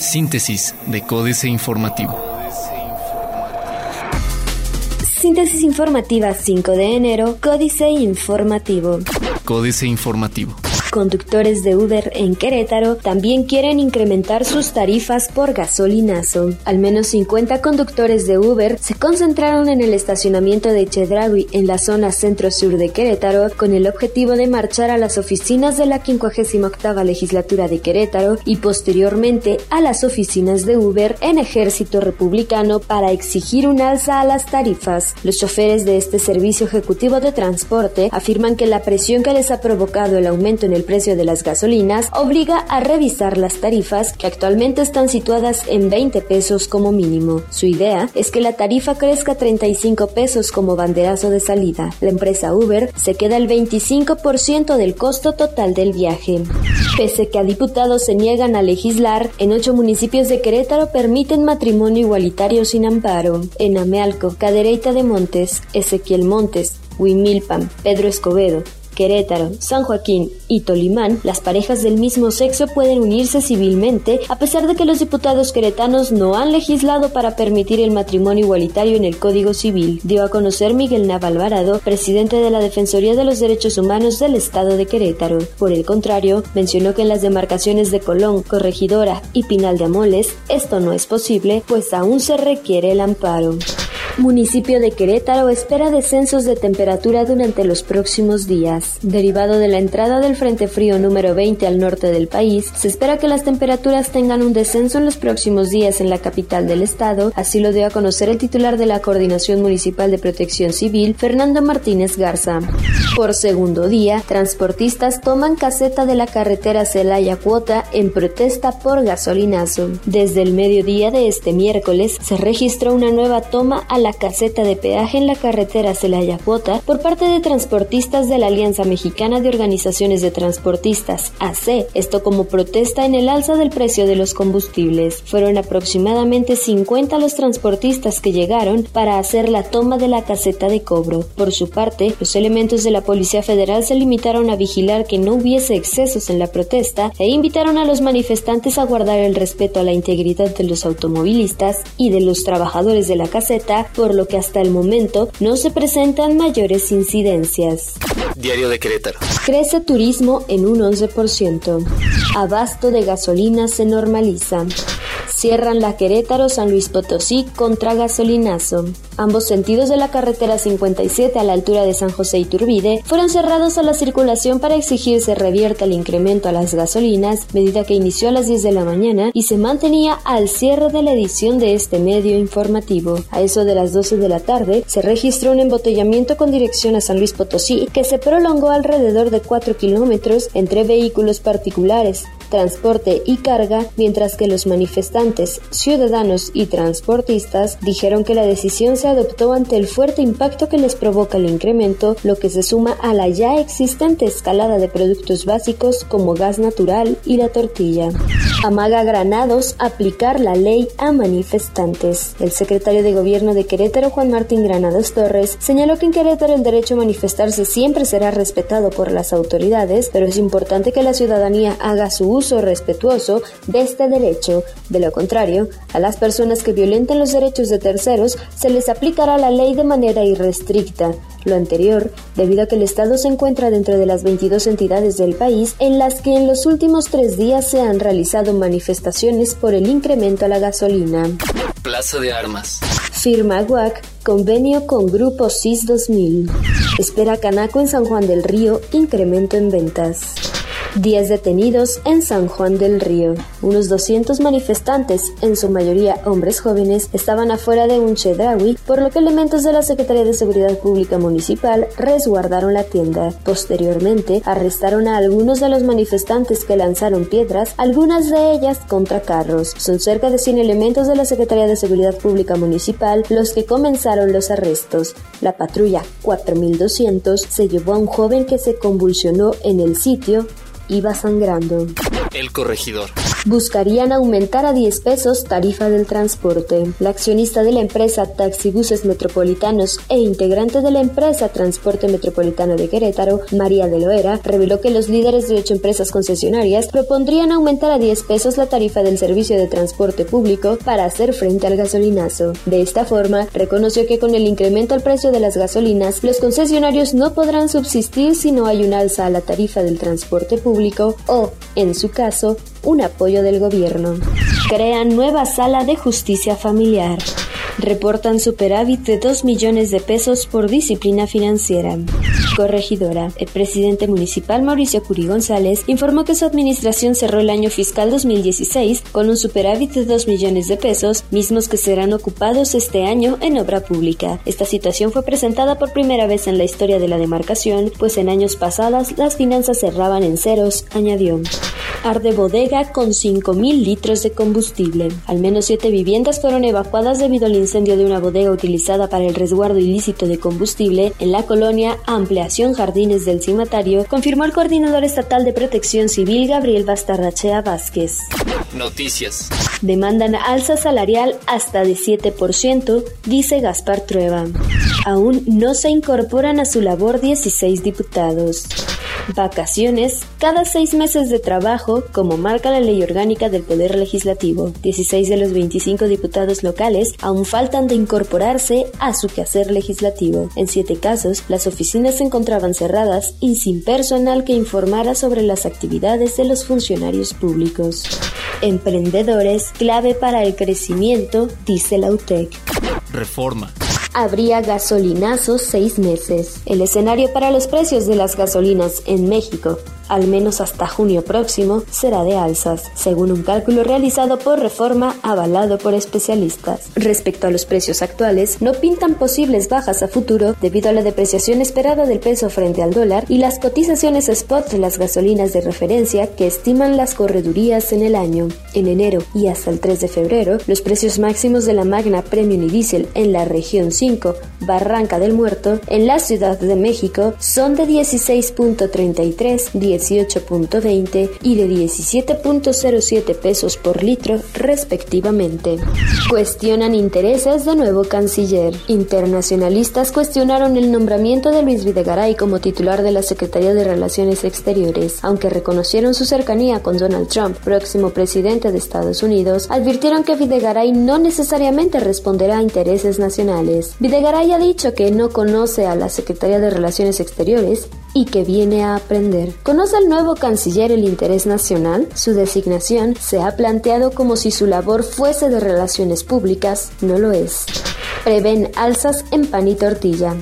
Síntesis de Códice Informativo. Síntesis informativa 5 de enero, Códice Informativo. Códice Informativo. Conductores de Uber en Querétaro también quieren incrementar sus tarifas por gasolinazo. Al menos 50 conductores de Uber se concentraron en el estacionamiento de Chedraui en la zona centro-sur de Querétaro con el objetivo de marchar a las oficinas de la 58 legislatura de Querétaro y posteriormente a las oficinas de Uber en Ejército Republicano para exigir un alza a las tarifas. Los choferes de este servicio ejecutivo de transporte afirman que la presión que les ha provocado el aumento en el precio de las gasolinas obliga a revisar las tarifas que actualmente están situadas en 20 pesos como mínimo. Su idea es que la tarifa crezca 35 pesos como banderazo de salida. La empresa Uber se queda el 25% del costo total del viaje. Pese que a diputados se niegan a legislar, en ocho municipios de Querétaro permiten matrimonio igualitario sin amparo. En Amealco, Cadereyta de Montes, Ezequiel Montes, Huimilpan, Pedro Escobedo, Querétaro, San Joaquín y Tolimán, las parejas del mismo sexo pueden unirse civilmente a pesar de que los diputados queretanos no han legislado para permitir el matrimonio igualitario en el Código Civil, dio a conocer Miguel Navalvarado, presidente de la Defensoría de los Derechos Humanos del Estado de Querétaro. Por el contrario, mencionó que en las demarcaciones de Colón, Corregidora y Pinal de Amoles esto no es posible, pues aún se requiere el amparo. Municipio de Querétaro espera descensos de temperatura durante los próximos días. Derivado de la entrada del Frente Frío número 20 al norte del país, se espera que las temperaturas tengan un descenso en los próximos días en la capital del estado, así lo dio a conocer el titular de la Coordinación Municipal de Protección Civil, Fernando Martínez Garza. Por segundo día, transportistas toman caseta de la carretera Celaya Cuota en protesta por gasolinazo. Desde el mediodía de este miércoles se registró una nueva toma a la caseta de peaje en la carretera Celaya Cuota por parte de transportistas de la Alianza Mexicana de Organizaciones de Transportistas, AC, esto como protesta en el alza del precio de los combustibles. Fueron aproximadamente 50 los transportistas que llegaron para hacer la toma de la caseta de cobro. Por su parte, los elementos de la Policía Federal se limitaron a vigilar que no hubiese excesos en la protesta e invitaron a los manifestantes a guardar el respeto a la integridad de los automovilistas y de los trabajadores de la caseta por lo que hasta el momento no se presentan mayores incidencias. Diario de Querétaro. Crece turismo en un 11%. Abasto de gasolina se normaliza. Cierran la Querétaro San Luis Potosí contra gasolinazo. Ambos sentidos de la carretera 57 a la altura de San José y Turbide fueron cerrados a la circulación para exigir se revierta el incremento a las gasolinas, medida que inició a las 10 de la mañana y se mantenía al cierre de la edición de este medio informativo. A eso de las 12 de la tarde se registró un embotellamiento con dirección a San Luis Potosí que se prolongó alrededor de 4 kilómetros entre vehículos particulares, transporte y carga, mientras que los manifestantes, ciudadanos y transportistas dijeron que la decisión se adoptó ante el fuerte impacto que les provoca el incremento, lo que se suma a la ya existente escalada de productos básicos como gas natural y la tortilla. Amaga Granados aplicar la ley a manifestantes. El secretario de Gobierno de Querétaro, Juan Martín Granados Torres, señaló que en Querétaro el derecho a manifestarse siempre será respetado por las autoridades, pero es importante que la ciudadanía haga su uso respetuoso de este derecho. De lo contrario, a las personas que violenten los derechos de terceros se les aplicará la ley de manera irrestricta. Lo anterior, debido a que el Estado se encuentra dentro de las 22 entidades del país en las que en los últimos tres días se han realizado manifestaciones por el incremento a la gasolina. Plaza de Armas. Firma WAC convenio con Grupo CIS 2000. Espera Canaco en San Juan del Río incremento en ventas. 10 detenidos en San Juan del Río. Unos 200 manifestantes, en su mayoría hombres jóvenes, estaban afuera de un chedraui, por lo que elementos de la Secretaría de Seguridad Pública Municipal resguardaron la tienda. Posteriormente, arrestaron a algunos de los manifestantes que lanzaron piedras, algunas de ellas contra carros. Son cerca de 100 elementos de la Secretaría de Seguridad Pública Municipal los que comenzaron los arrestos. La patrulla 4200 se llevó a un joven que se convulsionó en el sitio iba sangrando. El corregidor. Buscarían aumentar a 10 pesos tarifa del transporte. La accionista de la empresa Taxibuses Metropolitanos e integrante de la empresa Transporte Metropolitano de Querétaro, María de Loera, reveló que los líderes de ocho empresas concesionarias propondrían aumentar a 10 pesos la tarifa del servicio de transporte público para hacer frente al gasolinazo. De esta forma, reconoció que con el incremento al precio de las gasolinas, los concesionarios no podrán subsistir si no hay un alza a la tarifa del transporte público o, en su caso, un apoyo del gobierno. Crean nueva sala de justicia familiar reportan superávit de 2 millones de pesos por disciplina financiera. Corregidora. El presidente municipal Mauricio Curi González informó que su administración cerró el año fiscal 2016 con un superávit de 2 millones de pesos, mismos que serán ocupados este año en obra pública. Esta situación fue presentada por primera vez en la historia de la demarcación, pues en años pasados las finanzas cerraban en ceros, añadió. Arde bodega con 5.000 litros de combustible. Al menos siete viviendas fueron evacuadas debido al incendio de una bodega utilizada para el resguardo ilícito de combustible en la colonia Ampliación Jardines del Cimatario, confirmó el coordinador estatal de protección civil Gabriel Bastarrachea Vázquez. Noticias. Demandan alza salarial hasta de 7%, dice Gaspar Trueba. Aún no se incorporan a su labor 16 diputados. Vacaciones cada seis meses de trabajo, como marca la ley orgánica del Poder Legislativo. 16 de los 25 diputados locales aún faltan de incorporarse a su quehacer legislativo. En siete casos, las oficinas se encontraban cerradas y sin personal que informara sobre las actividades de los funcionarios públicos. Emprendedores, clave para el crecimiento, dice la UTEC. Reforma habría gasolinazos seis meses. El escenario para los precios de las gasolinas en México al menos hasta junio próximo, será de alzas, según un cálculo realizado por Reforma avalado por especialistas. Respecto a los precios actuales, no pintan posibles bajas a futuro debido a la depreciación esperada del peso frente al dólar y las cotizaciones spot de las gasolinas de referencia que estiman las corredurías en el año. En enero y hasta el 3 de febrero, los precios máximos de la Magna Premium y Diesel en la región 5, Barranca del Muerto, en la Ciudad de México, son de 16.33, 18.20 y de 17.07 pesos por litro respectivamente. Cuestionan intereses de nuevo canciller. Internacionalistas cuestionaron el nombramiento de Luis Videgaray como titular de la Secretaría de Relaciones Exteriores, aunque reconocieron su cercanía con Donald Trump, próximo presidente de Estados Unidos, advirtieron que Videgaray no necesariamente responderá a intereses nacionales. Videgaray ha dicho que no conoce a la Secretaría de Relaciones Exteriores y que viene a aprender. ¿Conoce el nuevo canciller el interés nacional? Su designación se ha planteado como si su labor fuese de relaciones públicas, no lo es. Prevén alzas en pan y tortilla.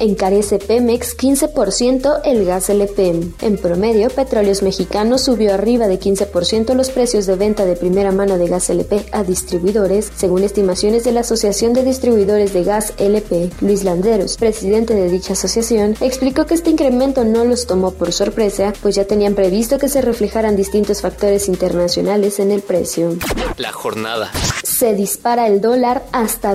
Encarece Pemex 15% el gas LP. En promedio, Petróleos Mexicanos subió arriba de 15% los precios de venta de primera mano de gas LP a distribuidores, según estimaciones de la Asociación de Distribuidores de Gas LP. Luis Landeros, presidente de dicha asociación, explicó que este incremento no los tomó por sorpresa, pues ya tenían previsto que se reflejaran distintos factores internacionales en el precio. La jornada. Se dispara el dólar hasta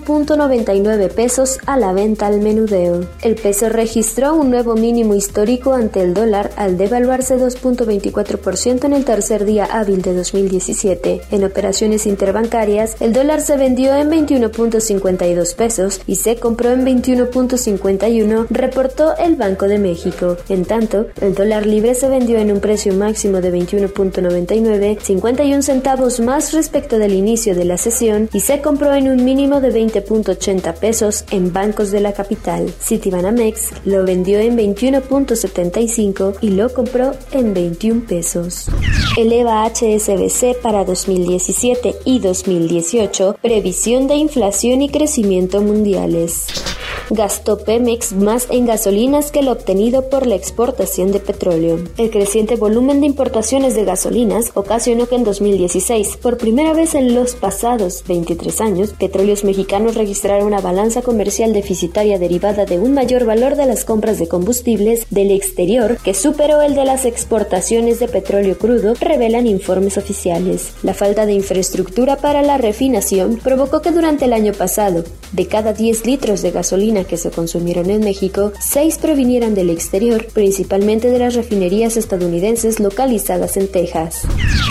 21.99 pesos a la venta al menudeo. El peso registró un nuevo mínimo histórico ante el dólar al devaluarse 2.24% en el tercer día hábil de 2017. En operaciones interbancarias, el dólar se vendió en 21.52 pesos y se compró en 21.51, reportó el Banco de México. En tanto, el dólar libre se vendió en un precio máximo de 21.99, 51 centavos más respecto del inicio de la sesión y se compró en un mínimo de 20.80 pesos en bancos de la capital. Citibanamex lo vendió en 21.75 y lo compró en 21 pesos. Eleva HSBC para 2017 y 2018 previsión de inflación y crecimiento mundiales gastó Pemex más en gasolinas que lo obtenido por la exportación de petróleo. El creciente volumen de importaciones de gasolinas ocasionó que en 2016, por primera vez en los pasados 23 años, petróleos mexicanos registraron una balanza comercial deficitaria derivada de un mayor valor de las compras de combustibles del exterior que superó el de las exportaciones de petróleo crudo, revelan informes oficiales. La falta de infraestructura para la refinación provocó que durante el año pasado, de cada 10 litros de gasolina que se consumieron en México, seis provinieran del exterior, principalmente de las refinerías estadounidenses localizadas en Texas.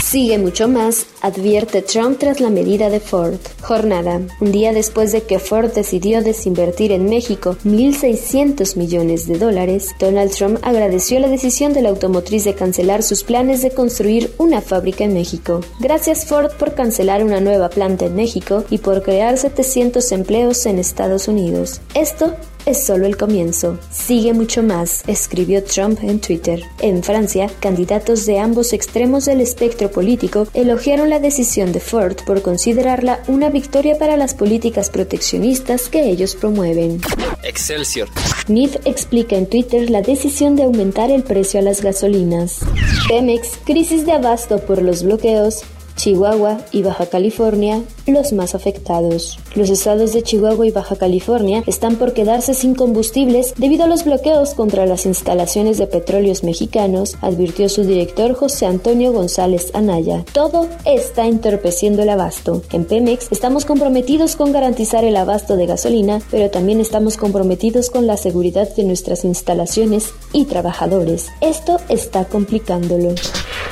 Sigue mucho más, advierte Trump tras la medida de Ford. Jornada. Un día después de que Ford decidió desinvertir en México 1.600 millones de dólares, Donald Trump agradeció la decisión de la automotriz de cancelar sus planes de construir una fábrica en México. Gracias Ford por cancelar una nueva planta en México y por crear 700 empleos en Estados Unidos. Esto es solo el comienzo. Sigue mucho más, escribió Trump en Twitter. En Francia, candidatos de ambos extremos del espectro político elogiaron la decisión de Ford por considerarla una victoria para las políticas proteccionistas que ellos promueven. Excelsior. Nif explica en Twitter la decisión de aumentar el precio a las gasolinas. Pemex, crisis de abasto por los bloqueos, Chihuahua y Baja California los más afectados. Los estados de Chihuahua y Baja California están por quedarse sin combustibles debido a los bloqueos contra las instalaciones de petróleos mexicanos, advirtió su director José Antonio González Anaya. Todo está entorpeciendo el abasto. En Pemex estamos comprometidos con garantizar el abasto de gasolina, pero también estamos comprometidos con la seguridad de nuestras instalaciones y trabajadores. Esto está complicándolo.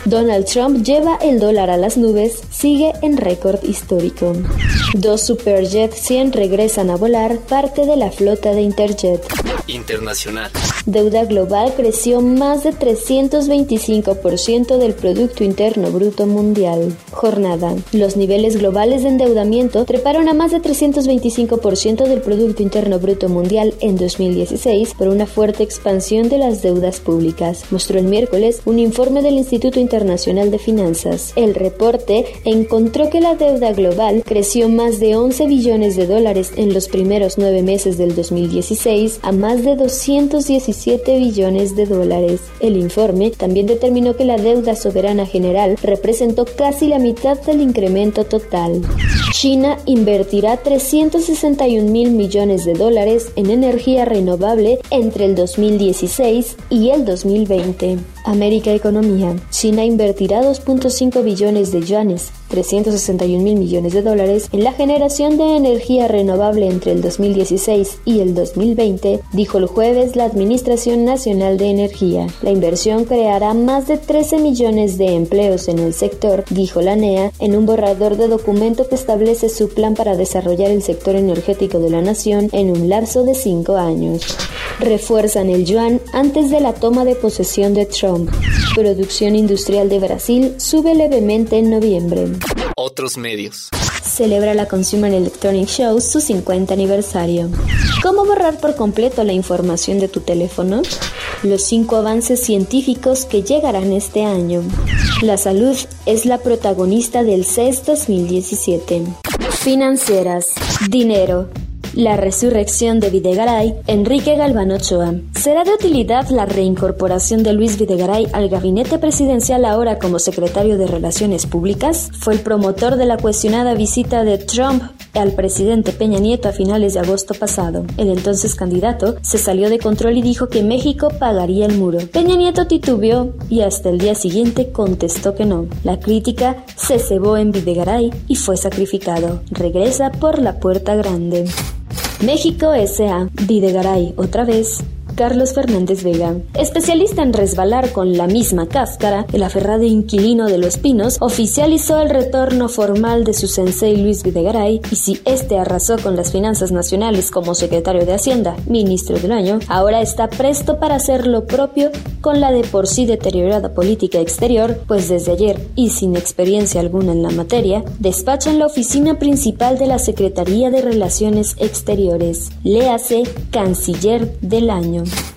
Donald Trump lleva el dólar a las nubes, sigue en récord histórico. Dos Superjet 100 regresan a volar, parte de la flota de Interjet. Internacional. Deuda global creció más de 325% del Producto Interno Bruto Mundial. Jornada. Los niveles globales de endeudamiento treparon a más de 325% del Producto Interno Bruto Mundial en 2016 por una fuerte expansión de las deudas públicas, mostró el miércoles un informe del Instituto Internacional de Finanzas. El reporte encontró que la deuda global creció más de 11 billones de dólares en los primeros nueve meses del 2016 a más de 217 billones de dólares. El informe también determinó que la deuda soberana general representó casi la mitad del incremento total. China invertirá 361 mil millones de dólares en energía renovable entre el 2016 y el 2020. América Economía. China invertirá 2.5 billones de yuanes 361 mil millones de dólares en la generación de energía renovable entre el 2016 y el 2020, dijo el jueves la Administración Nacional de Energía. La inversión creará más de 13 millones de empleos en el sector, dijo la NEA en un borrador de documento que establece su plan para desarrollar el sector energético de la nación en un lapso de cinco años. Refuerzan el yuan antes de la toma de posesión de Trump. Producción industrial de Brasil sube levemente en noviembre. Otros medios. Celebra la Consumer Electronic Show su 50 aniversario. ¿Cómo borrar por completo la información de tu teléfono? Los cinco avances científicos que llegarán este año. La salud es la protagonista del CES 2017. Financieras. Dinero. La resurrección de Videgaray, Enrique Galván Ochoa. ¿Será de utilidad la reincorporación de Luis Videgaray al gabinete presidencial ahora como secretario de Relaciones Públicas? Fue el promotor de la cuestionada visita de Trump al presidente Peña Nieto a finales de agosto pasado. El entonces candidato se salió de control y dijo que México pagaría el muro. Peña Nieto titubeó y hasta el día siguiente contestó que no. La crítica se cebó en Videgaray y fue sacrificado. Regresa por la puerta grande. México S.A. Videgaray, otra vez, Carlos Fernández Vega. Especialista en resbalar con la misma cáscara, el aferrado inquilino de Los Pinos oficializó el retorno formal de su sensei Luis Videgaray y si este arrasó con las finanzas nacionales como secretario de Hacienda, ministro del año, ahora está presto para hacer lo propio con la de por sí deteriorada política exterior, pues desde ayer, y sin experiencia alguna en la materia, despacha en la oficina principal de la Secretaría de Relaciones Exteriores. Le hace canciller del año. soon.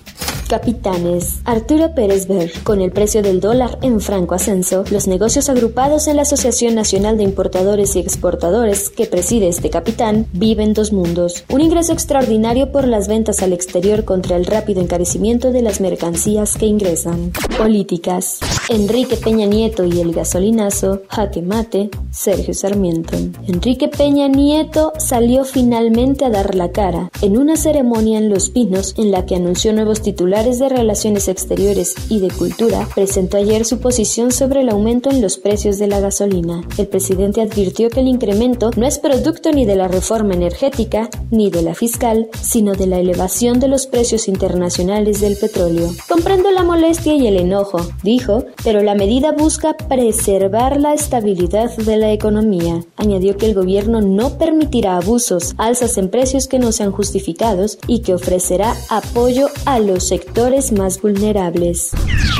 Capitanes. Arturo Pérez Ver. Con el precio del dólar en franco ascenso, los negocios agrupados en la Asociación Nacional de Importadores y Exportadores que preside este capitán viven dos mundos. Un ingreso extraordinario por las ventas al exterior contra el rápido encarecimiento de las mercancías que ingresan. Políticas. Enrique Peña Nieto y el gasolinazo, jaque mate, Sergio Sarmiento. Enrique Peña Nieto salió finalmente a dar la cara en una ceremonia en Los Pinos en la que anunció nuevos titulares titulares de Relaciones Exteriores y de Cultura, presentó ayer su posición sobre el aumento en los precios de la gasolina. El presidente advirtió que el incremento no es producto ni de la reforma energética ni de la fiscal, sino de la elevación de los precios internacionales del petróleo. Comprendo la molestia y el enojo, dijo, pero la medida busca preservar la estabilidad de la economía. Añadió que el gobierno no permitirá abusos, alzas en precios que no sean justificados y que ofrecerá apoyo a los sectores más vulnerables.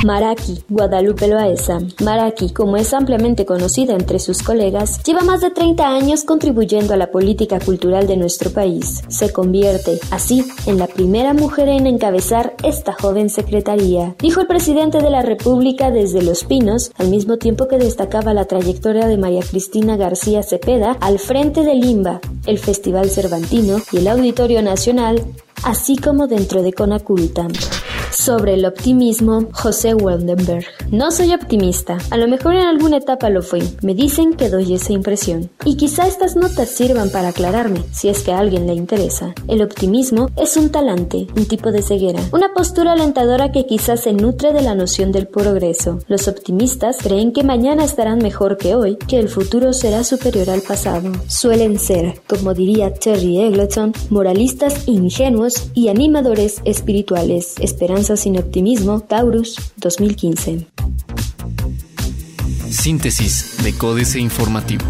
Maraki, Guadalupe Loaesa. Maraki, como es ampliamente conocida entre sus colegas, lleva más de 30 años contribuyendo a la política cultural de nuestro país. Se convierte, así, en la primera mujer en encabezar esta joven secretaría, dijo el presidente de la República desde Los Pinos, al mismo tiempo que destacaba la trayectoria de María Cristina García Cepeda al frente del IMBA, el Festival Cervantino y el Auditorio Nacional, así como dentro de Conaculta. Sobre el optimismo, José Weldenberg. No soy optimista. A lo mejor en alguna etapa lo fui. Me dicen que doy esa impresión. Y quizá estas notas sirvan para aclararme, si es que a alguien le interesa. El optimismo es un talante, un tipo de ceguera. Una postura alentadora que quizás se nutre de la noción del progreso. Los optimistas creen que mañana estarán mejor que hoy, que el futuro será superior al pasado. Suelen ser, como diría Terry Eggleton, moralistas ingenuos y animadores espirituales. Sin optimismo, Taurus 2015. Síntesis de Códice Informativo.